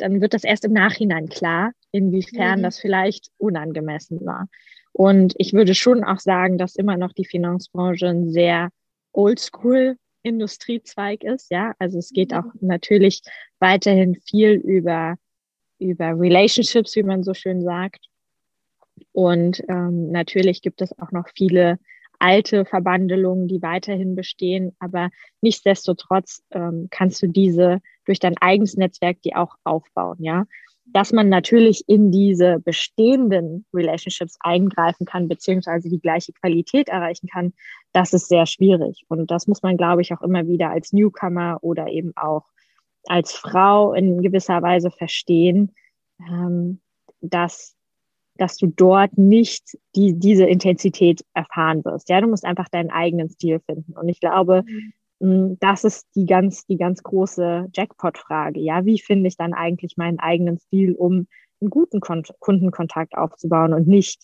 dann wird das erst im Nachhinein klar, inwiefern mhm. das vielleicht unangemessen war. Und ich würde schon auch sagen, dass immer noch die Finanzbranche ein sehr oldschool Industriezweig ist, ja. Also es geht auch mhm. natürlich weiterhin viel über, über Relationships, wie man so schön sagt. Und ähm, natürlich gibt es auch noch viele alte Verbandelungen, die weiterhin bestehen, aber nichtsdestotrotz ähm, kannst du diese durch dein eigenes Netzwerk die auch aufbauen, ja. Dass man natürlich in diese bestehenden Relationships eingreifen kann, beziehungsweise die gleiche Qualität erreichen kann, das ist sehr schwierig. Und das muss man, glaube ich, auch immer wieder als Newcomer oder eben auch als Frau in gewisser Weise verstehen, ähm, dass dass du dort nicht die, diese Intensität erfahren wirst. Ja, du musst einfach deinen eigenen Stil finden. Und ich glaube, mhm. Mm, das ist die ganz, die ganz große Jackpot-Frage. Ja, wie finde ich dann eigentlich meinen eigenen Stil, um einen guten Kon Kundenkontakt aufzubauen und nicht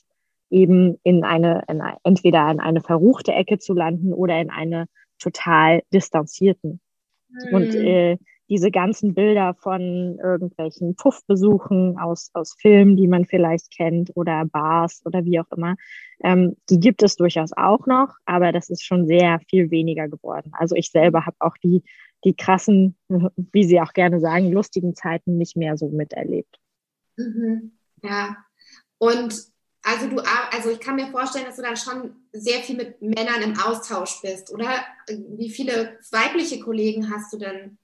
eben in eine, in eine, entweder in eine verruchte Ecke zu landen oder in eine total distanzierten. Mhm. Und äh, diese ganzen Bilder von irgendwelchen Puffbesuchen aus, aus Filmen, die man vielleicht kennt oder Bars oder wie auch immer, ähm, die gibt es durchaus auch noch, aber das ist schon sehr viel weniger geworden. Also ich selber habe auch die, die krassen, wie Sie auch gerne sagen, lustigen Zeiten nicht mehr so miterlebt. Mhm. Ja, und also du, also ich kann mir vorstellen, dass du dann schon sehr viel mit Männern im Austausch bist, oder? Wie viele weibliche Kollegen hast du denn?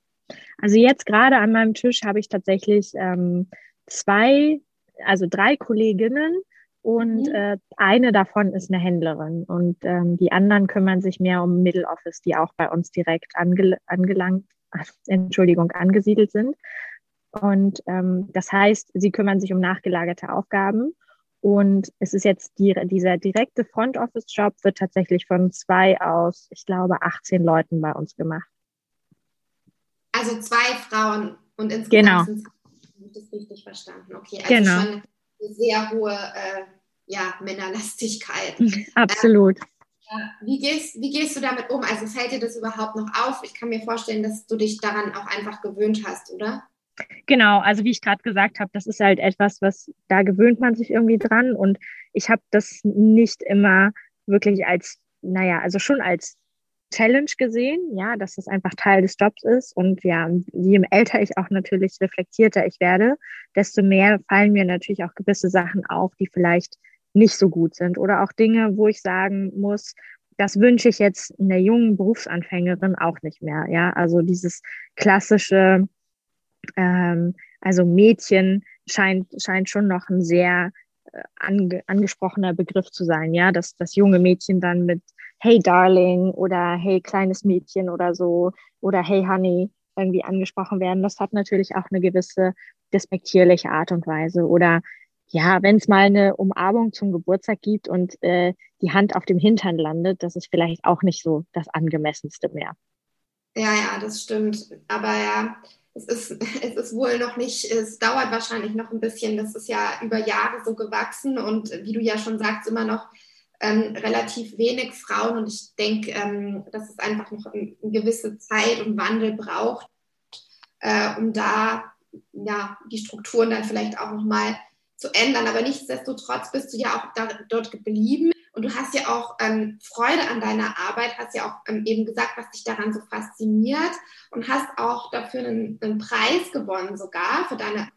Also jetzt gerade an meinem Tisch habe ich tatsächlich ähm, zwei, also drei Kolleginnen und mhm. äh, eine davon ist eine Händlerin und ähm, die anderen kümmern sich mehr um Middle Office, die auch bei uns direkt ange angelangt, Entschuldigung, angesiedelt sind. Und ähm, das heißt, sie kümmern sich um nachgelagerte Aufgaben. Und es ist jetzt die, dieser direkte Front Office Job wird tatsächlich von zwei aus, ich glaube, 18 Leuten bei uns gemacht. Also zwei Frauen und insgesamt genau. sind es das richtig verstanden. Okay, also genau. schon eine sehr hohe äh, ja, Männerlastigkeit. Absolut. Ähm, wie, gehst, wie gehst du damit um? Also fällt dir das überhaupt noch auf? Ich kann mir vorstellen, dass du dich daran auch einfach gewöhnt hast, oder? Genau, also wie ich gerade gesagt habe, das ist halt etwas, was da gewöhnt man sich irgendwie dran und ich habe das nicht immer wirklich als, naja, also schon als Challenge gesehen, ja, dass das einfach Teil des Jobs ist. Und ja, je älter ich auch natürlich reflektierter ich werde, desto mehr fallen mir natürlich auch gewisse Sachen auf, die vielleicht nicht so gut sind. Oder auch Dinge, wo ich sagen muss, das wünsche ich jetzt einer jungen Berufsanfängerin auch nicht mehr. Ja, also dieses klassische, ähm, also Mädchen scheint, scheint schon noch ein sehr äh, ange, angesprochener Begriff zu sein. Ja, dass das junge Mädchen dann mit Hey Darling oder Hey kleines Mädchen oder so oder Hey Honey irgendwie angesprochen werden. Das hat natürlich auch eine gewisse despektierliche Art und Weise. Oder ja, wenn es mal eine Umarmung zum Geburtstag gibt und äh, die Hand auf dem Hintern landet, das ist vielleicht auch nicht so das angemessenste mehr. Ja, ja, das stimmt. Aber ja, es ist, es ist wohl noch nicht, es dauert wahrscheinlich noch ein bisschen. Das ist ja über Jahre so gewachsen und wie du ja schon sagst, immer noch ähm, relativ wenig Frauen. Und ich denke, ähm, dass es einfach noch eine gewisse Zeit und Wandel braucht, äh, um da ja, die Strukturen dann vielleicht auch nochmal zu ändern. Aber nichtsdestotrotz bist du ja auch da, dort geblieben. Und du hast ja auch ähm, Freude an deiner Arbeit, hast ja auch ähm, eben gesagt, was dich daran so fasziniert und hast auch dafür einen, einen Preis gewonnen sogar für deine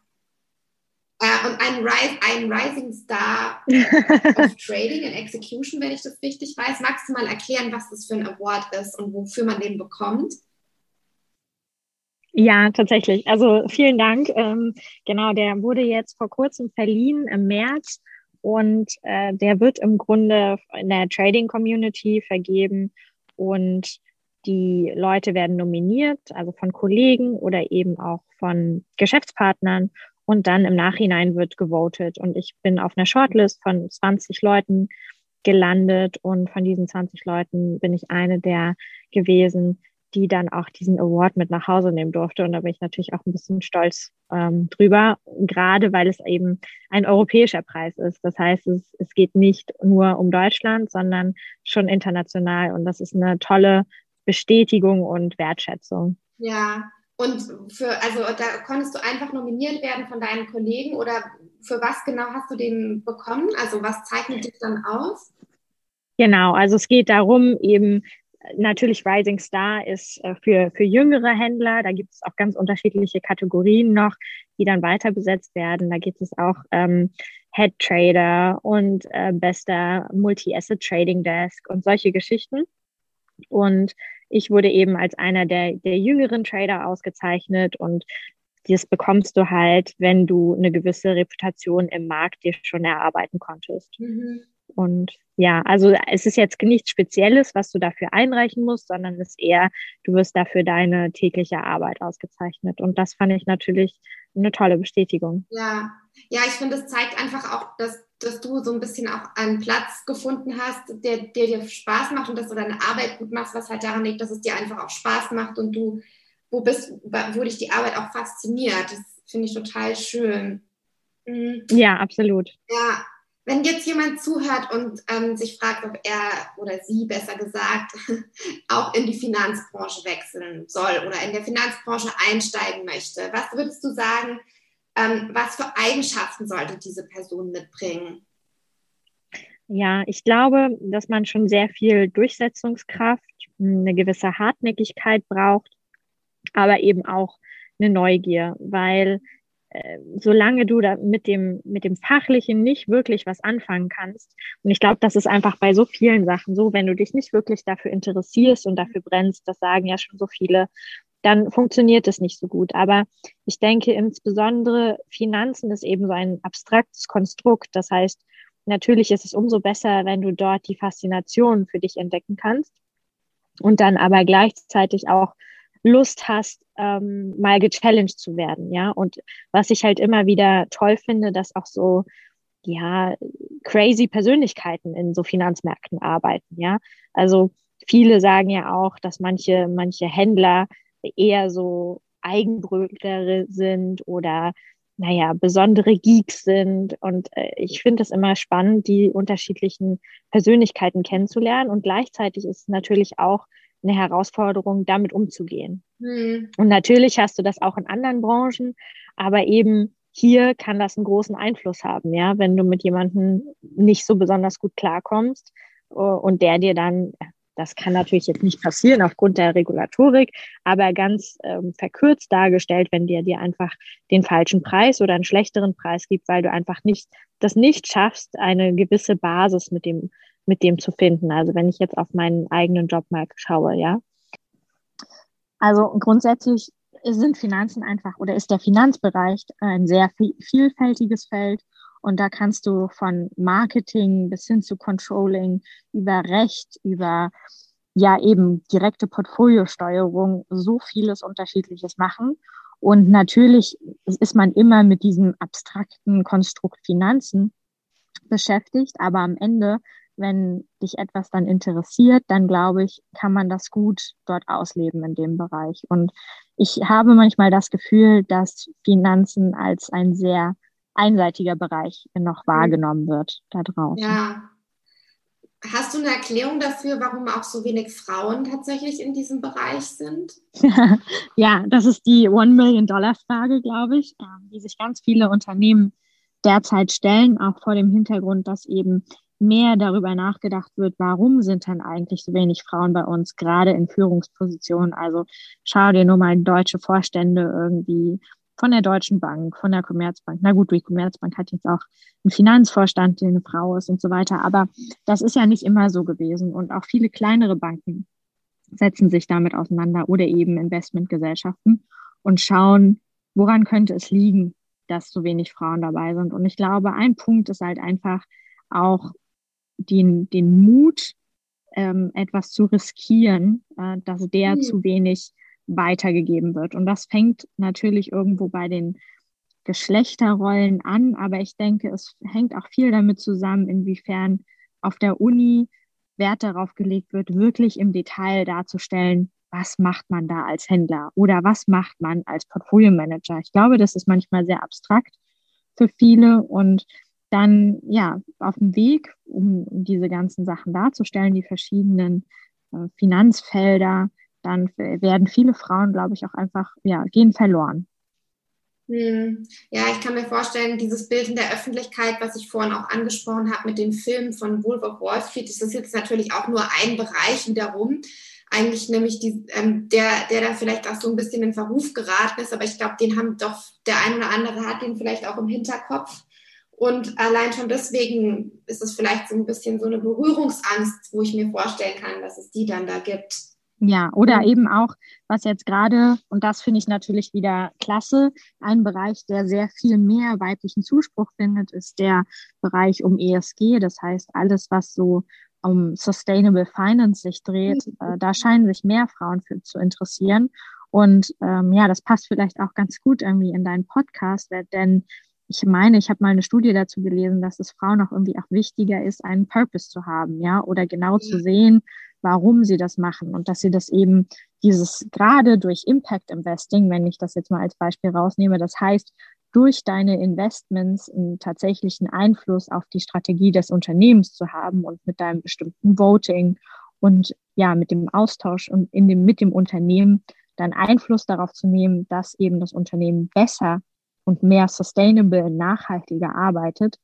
äh, und ein, Rise, ein Rising Star of Trading and Execution, wenn ich das richtig weiß. Magst du mal erklären, was das für ein Award ist und wofür man den bekommt? Ja, tatsächlich. Also vielen Dank. Ähm, genau, der wurde jetzt vor kurzem verliehen im März und äh, der wird im Grunde in der Trading Community vergeben und die Leute werden nominiert, also von Kollegen oder eben auch von Geschäftspartnern und dann im Nachhinein wird gewotet. Und ich bin auf einer Shortlist von 20 Leuten gelandet und von diesen 20 Leuten bin ich eine der gewesen, die dann auch diesen Award mit nach Hause nehmen durfte. Und da bin ich natürlich auch ein bisschen stolz ähm, drüber, gerade weil es eben ein europäischer Preis ist. Das heißt, es, es geht nicht nur um Deutschland, sondern schon international. Und das ist eine tolle Bestätigung und Wertschätzung. Ja, und für, also da konntest du einfach nominiert werden von deinen Kollegen oder für was genau hast du den bekommen? Also was zeichnet dich dann aus? Genau, also es geht darum, eben natürlich Rising Star ist äh, für, für jüngere Händler. Da gibt es auch ganz unterschiedliche Kategorien noch, die dann weiter besetzt werden. Da gibt es auch ähm, Head Trader und äh, bester Multi-Asset Trading Desk und solche Geschichten. Und ich wurde eben als einer der, der jüngeren Trader ausgezeichnet und das bekommst du halt, wenn du eine gewisse Reputation im Markt dir schon erarbeiten konntest. Mhm. Und ja, also es ist jetzt nichts Spezielles, was du dafür einreichen musst, sondern es ist eher, du wirst dafür deine tägliche Arbeit ausgezeichnet. Und das fand ich natürlich eine tolle Bestätigung. Ja, ja, ich finde, es zeigt einfach auch, dass, dass du so ein bisschen auch einen Platz gefunden hast, der, der dir Spaß macht und dass du deine Arbeit gut machst, was halt daran liegt, dass es dir einfach auch Spaß macht und du, wo bist, wo dich die Arbeit auch fasziniert. Das finde ich total schön. Mhm. Ja, absolut. Ja, wenn jetzt jemand zuhört und ähm, sich fragt, ob er oder sie besser gesagt auch in die Finanzbranche wechseln soll oder in der Finanzbranche einsteigen möchte, was würdest du sagen, ähm, was für Eigenschaften sollte diese Person mitbringen? Ja, ich glaube, dass man schon sehr viel Durchsetzungskraft, eine gewisse Hartnäckigkeit braucht, aber eben auch eine Neugier, weil äh, solange du da mit dem, mit dem Fachlichen nicht wirklich was anfangen kannst, und ich glaube, das ist einfach bei so vielen Sachen so, wenn du dich nicht wirklich dafür interessierst und dafür brennst, das sagen ja schon so viele, dann funktioniert es nicht so gut. Aber ich denke insbesondere Finanzen ist eben so ein abstraktes Konstrukt. Das heißt, natürlich ist es umso besser, wenn du dort die Faszination für dich entdecken kannst und dann aber gleichzeitig auch Lust hast, ähm, mal gechallenged zu werden, ja. Und was ich halt immer wieder toll finde, dass auch so, ja, crazy Persönlichkeiten in so Finanzmärkten arbeiten, ja. Also viele sagen ja auch, dass manche, manche Händler eher so Eigenbrötler sind oder naja, besondere Geeks sind. Und äh, ich finde es immer spannend, die unterschiedlichen Persönlichkeiten kennenzulernen. Und gleichzeitig ist es natürlich auch eine Herausforderung, damit umzugehen. Mhm. Und natürlich hast du das auch in anderen Branchen, aber eben hier kann das einen großen Einfluss haben, ja, wenn du mit jemandem nicht so besonders gut klarkommst uh, und der dir dann, das kann natürlich jetzt nicht passieren aufgrund der Regulatorik, aber ganz ähm, verkürzt dargestellt, wenn der dir einfach den falschen Preis oder einen schlechteren Preis gibt, weil du einfach nicht das nicht schaffst, eine gewisse Basis mit dem mit dem zu finden. Also wenn ich jetzt auf meinen eigenen Job mal schaue, ja. Also grundsätzlich sind Finanzen einfach oder ist der Finanzbereich ein sehr vielfältiges Feld und da kannst du von Marketing bis hin zu Controlling über Recht, über ja eben direkte Portfoliosteuerung so vieles Unterschiedliches machen. Und natürlich ist man immer mit diesem abstrakten Konstrukt Finanzen beschäftigt, aber am Ende wenn dich etwas dann interessiert, dann glaube ich, kann man das gut dort ausleben in dem Bereich. Und ich habe manchmal das Gefühl, dass Finanzen als ein sehr einseitiger Bereich noch mhm. wahrgenommen wird da draußen. Ja. Hast du eine Erklärung dafür, warum auch so wenig Frauen tatsächlich in diesem Bereich sind? ja, das ist die One-Million-Dollar-Frage, glaube ich, ähm, die sich ganz viele Unternehmen derzeit stellen, auch vor dem Hintergrund, dass eben mehr darüber nachgedacht wird, warum sind denn eigentlich so wenig Frauen bei uns, gerade in Führungspositionen. Also schau dir nur mal deutsche Vorstände irgendwie von der Deutschen Bank, von der Commerzbank. Na gut, die Commerzbank hat jetzt auch einen Finanzvorstand, der eine Frau ist und so weiter. Aber das ist ja nicht immer so gewesen. Und auch viele kleinere Banken setzen sich damit auseinander oder eben Investmentgesellschaften und schauen, woran könnte es liegen, dass so wenig Frauen dabei sind. Und ich glaube, ein Punkt ist halt einfach auch den, den Mut, ähm, etwas zu riskieren, äh, dass der mhm. zu wenig weitergegeben wird. Und das fängt natürlich irgendwo bei den Geschlechterrollen an, aber ich denke, es hängt auch viel damit zusammen, inwiefern auf der Uni Wert darauf gelegt wird, wirklich im Detail darzustellen, was macht man da als Händler oder was macht man als Portfolio Manager. Ich glaube, das ist manchmal sehr abstrakt für viele und dann ja auf dem Weg, um, diese ganzen Sachen darzustellen, die verschiedenen äh, Finanzfelder, dann werden viele Frauen, glaube ich, auch einfach, ja, gehen verloren. Hm. Ja, ich kann mir vorstellen, dieses Bild in der Öffentlichkeit, was ich vorhin auch angesprochen habe mit dem Film von Wolf of Wall Street, das ist jetzt natürlich auch nur ein Bereich wiederum. Eigentlich nämlich die, ähm, der, der da vielleicht auch so ein bisschen in Verruf geraten ist, aber ich glaube, den haben doch der ein oder andere hat den vielleicht auch im Hinterkopf. Und allein schon deswegen ist es vielleicht so ein bisschen so eine Berührungsangst, wo ich mir vorstellen kann, dass es die dann da gibt. Ja, oder eben auch, was jetzt gerade, und das finde ich natürlich wieder klasse, ein Bereich, der sehr viel mehr weiblichen Zuspruch findet, ist der Bereich um ESG. Das heißt, alles, was so um Sustainable Finance sich dreht, mhm. äh, da scheinen sich mehr Frauen für zu interessieren. Und ähm, ja, das passt vielleicht auch ganz gut irgendwie in deinen Podcast, denn ich meine, ich habe mal eine Studie dazu gelesen, dass es Frauen auch irgendwie auch wichtiger ist, einen Purpose zu haben, ja, oder genau zu sehen, warum sie das machen und dass sie das eben dieses gerade durch Impact Investing, wenn ich das jetzt mal als Beispiel rausnehme, das heißt, durch deine Investments einen tatsächlichen Einfluss auf die Strategie des Unternehmens zu haben und mit deinem bestimmten Voting und ja, mit dem Austausch und in dem, mit dem Unternehmen dann Einfluss darauf zu nehmen, dass eben das Unternehmen besser und mehr sustainable, nachhaltiger arbeitet,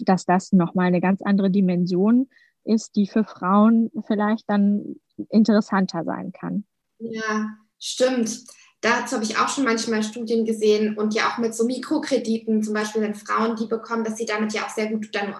dass das nochmal eine ganz andere Dimension ist, die für Frauen vielleicht dann interessanter sein kann. Ja, stimmt. Dazu habe ich auch schon manchmal Studien gesehen und ja auch mit so Mikrokrediten, zum Beispiel wenn Frauen die bekommen, dass sie damit ja auch sehr gut dann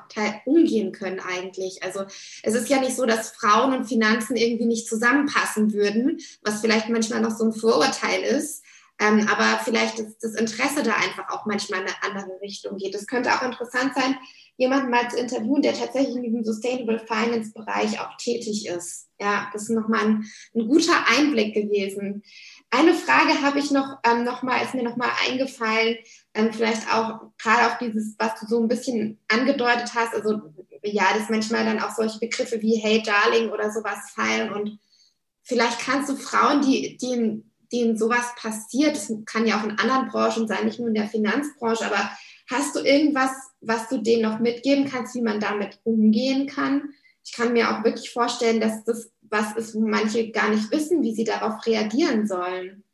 umgehen können eigentlich. Also es ist ja nicht so, dass Frauen und Finanzen irgendwie nicht zusammenpassen würden, was vielleicht manchmal noch so ein Vorurteil ist. Ähm, aber vielleicht ist das Interesse da einfach auch manchmal in eine andere Richtung geht. Es könnte auch interessant sein, jemanden mal zu interviewen, der tatsächlich in diesem Sustainable Finance Bereich auch tätig ist. Ja, das ist nochmal ein, ein guter Einblick gewesen. Eine Frage habe ich noch, ähm, noch mal, ist mir noch mal eingefallen, ähm, vielleicht auch gerade auf dieses, was du so ein bisschen angedeutet hast, also ja, dass manchmal dann auch solche Begriffe wie Hey Darling oder sowas fallen und vielleicht kannst du Frauen, die, die denen sowas passiert, das kann ja auch in anderen Branchen sein, nicht nur in der Finanzbranche, aber hast du irgendwas, was du denen noch mitgeben kannst, wie man damit umgehen kann? Ich kann mir auch wirklich vorstellen, dass das was ist, wo manche gar nicht wissen, wie sie darauf reagieren sollen.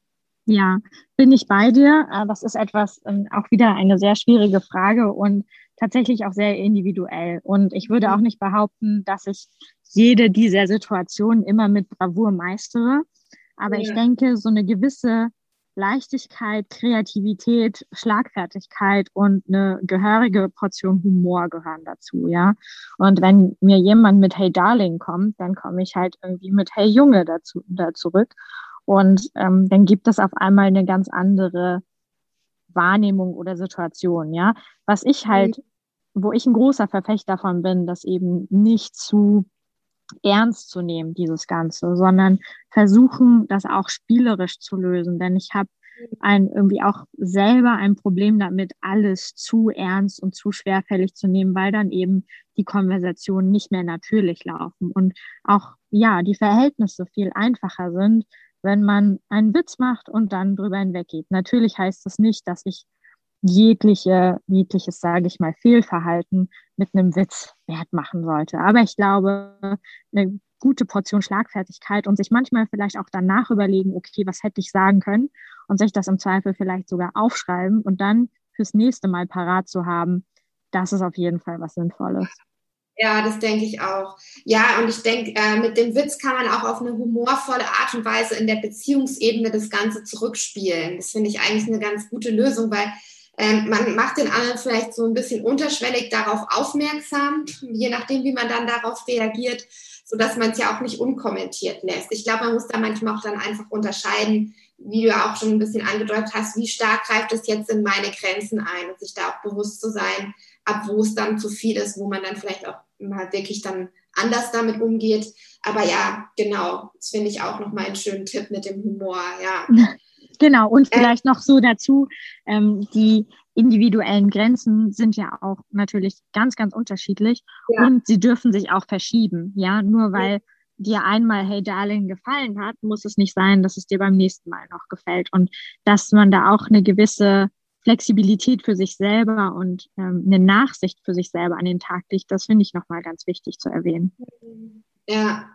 Ja, bin ich bei dir. Äh, das ist etwas, ähm, auch wieder eine sehr schwierige Frage und tatsächlich auch sehr individuell. Und ich würde auch mhm. nicht behaupten, dass ich jede dieser Situationen immer mit Bravour meistere. Aber ja. ich denke, so eine gewisse Leichtigkeit, Kreativität, Schlagfertigkeit und eine gehörige Portion Humor gehören dazu, ja. Und wenn mir jemand mit Hey Darling kommt, dann komme ich halt irgendwie mit Hey Junge dazu da zurück. Und ähm, dann gibt es auf einmal eine ganz andere Wahrnehmung oder Situation, ja. Was ich halt, mhm. wo ich ein großer Verfechter davon bin, dass eben nicht zu ernst zu nehmen, dieses Ganze, sondern versuchen, das auch spielerisch zu lösen. Denn ich habe ein, irgendwie auch selber ein Problem damit, alles zu ernst und zu schwerfällig zu nehmen, weil dann eben die Konversationen nicht mehr natürlich laufen und auch, ja, die Verhältnisse viel einfacher sind, wenn man einen Witz macht und dann drüber hinweggeht. Natürlich heißt das nicht, dass ich jegliche, jegliches, sage ich mal, Fehlverhalten mit einem Witz wert machen sollte. Aber ich glaube, eine gute Portion Schlagfertigkeit und sich manchmal vielleicht auch danach überlegen, okay, was hätte ich sagen können und sich das im Zweifel vielleicht sogar aufschreiben und dann fürs nächste Mal parat zu haben, das ist auf jeden Fall was Sinnvolles. Ja, das denke ich auch. Ja, und ich denke, äh, mit dem Witz kann man auch auf eine humorvolle Art und Weise in der Beziehungsebene das Ganze zurückspielen. Das finde ich eigentlich eine ganz gute Lösung, weil ähm, man macht den anderen vielleicht so ein bisschen unterschwellig darauf aufmerksam, je nachdem, wie man dann darauf reagiert, sodass man es ja auch nicht unkommentiert lässt. Ich glaube, man muss da manchmal auch dann einfach unterscheiden, wie du auch schon ein bisschen angedeutet hast, wie stark greift es jetzt in meine Grenzen ein und sich da auch bewusst zu sein, ab wo es dann zu viel ist, wo man dann vielleicht auch mal wirklich dann anders damit umgeht. Aber ja, genau, das finde ich auch nochmal einen schönen Tipp mit dem Humor, ja. Genau, und äh. vielleicht noch so dazu, ähm, die individuellen Grenzen sind ja auch natürlich ganz, ganz unterschiedlich ja. und sie dürfen sich auch verschieben. Ja, nur weil ja. dir einmal Hey Darling gefallen hat, muss es nicht sein, dass es dir beim nächsten Mal noch gefällt und dass man da auch eine gewisse Flexibilität für sich selber und ähm, eine Nachsicht für sich selber an den Tag legt, das finde ich nochmal ganz wichtig zu erwähnen. Ja,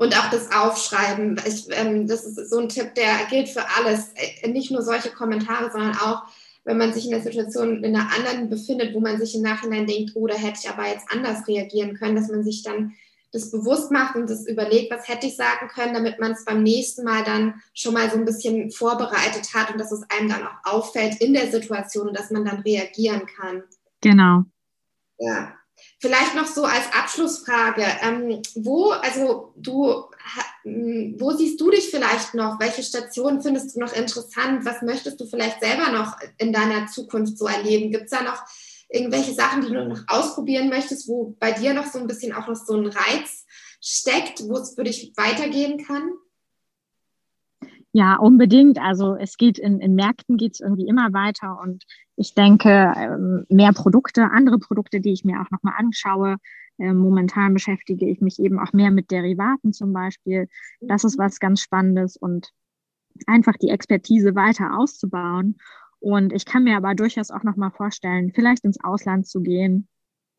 und auch das Aufschreiben. Ich, ähm, das ist so ein Tipp, der gilt für alles. Äh, nicht nur solche Kommentare, sondern auch, wenn man sich in der Situation in einer anderen befindet, wo man sich im Nachhinein denkt, oh, da hätte ich aber jetzt anders reagieren können, dass man sich dann das bewusst macht und das überlegt, was hätte ich sagen können, damit man es beim nächsten Mal dann schon mal so ein bisschen vorbereitet hat und dass es einem dann auch auffällt in der Situation und dass man dann reagieren kann. Genau. Ja. Vielleicht noch so als Abschlussfrage, ähm, wo, also du, hm, wo siehst du dich vielleicht noch? Welche Stationen findest du noch interessant? Was möchtest du vielleicht selber noch in deiner Zukunft so erleben? Gibt es da noch irgendwelche Sachen, die du noch ausprobieren möchtest, wo bei dir noch so ein bisschen auch noch so ein Reiz steckt, wo es für dich weitergehen kann? Ja, unbedingt. Also es geht in, in Märkten geht es irgendwie immer weiter und ich denke, ähm, mehr Produkte, andere Produkte, die ich mir auch nochmal anschaue. Ähm, momentan beschäftige ich mich eben auch mehr mit Derivaten zum Beispiel. Das ist mhm. was ganz Spannendes und einfach die Expertise weiter auszubauen. Und ich kann mir aber durchaus auch nochmal vorstellen, vielleicht ins Ausland zu gehen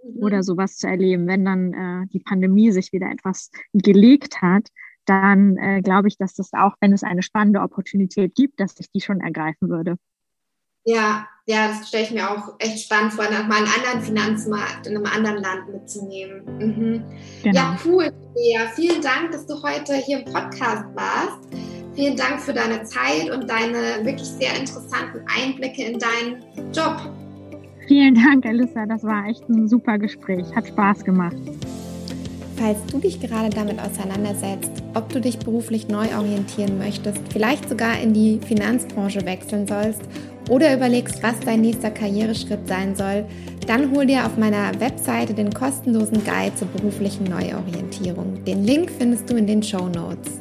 mhm. oder sowas zu erleben, wenn dann äh, die Pandemie sich wieder etwas gelegt hat, dann äh, glaube ich, dass das auch, wenn es eine spannende Opportunität gibt, dass ich die schon ergreifen würde. Ja, ja, das stelle ich mir auch echt spannend vor, nach mal einen anderen Finanzmarkt in einem anderen Land mitzunehmen. Mhm. Genau. Ja, cool. Ja, vielen Dank, dass du heute hier im Podcast warst. Vielen Dank für deine Zeit und deine wirklich sehr interessanten Einblicke in deinen Job. Vielen Dank, Alissa. Das war echt ein super Gespräch. Hat Spaß gemacht. Falls du dich gerade damit auseinandersetzt, ob du dich beruflich neu orientieren möchtest, vielleicht sogar in die Finanzbranche wechseln sollst oder überlegst, was dein nächster Karriereschritt sein soll, dann hol dir auf meiner Webseite den kostenlosen Guide zur beruflichen Neuorientierung. Den Link findest du in den Show Notes.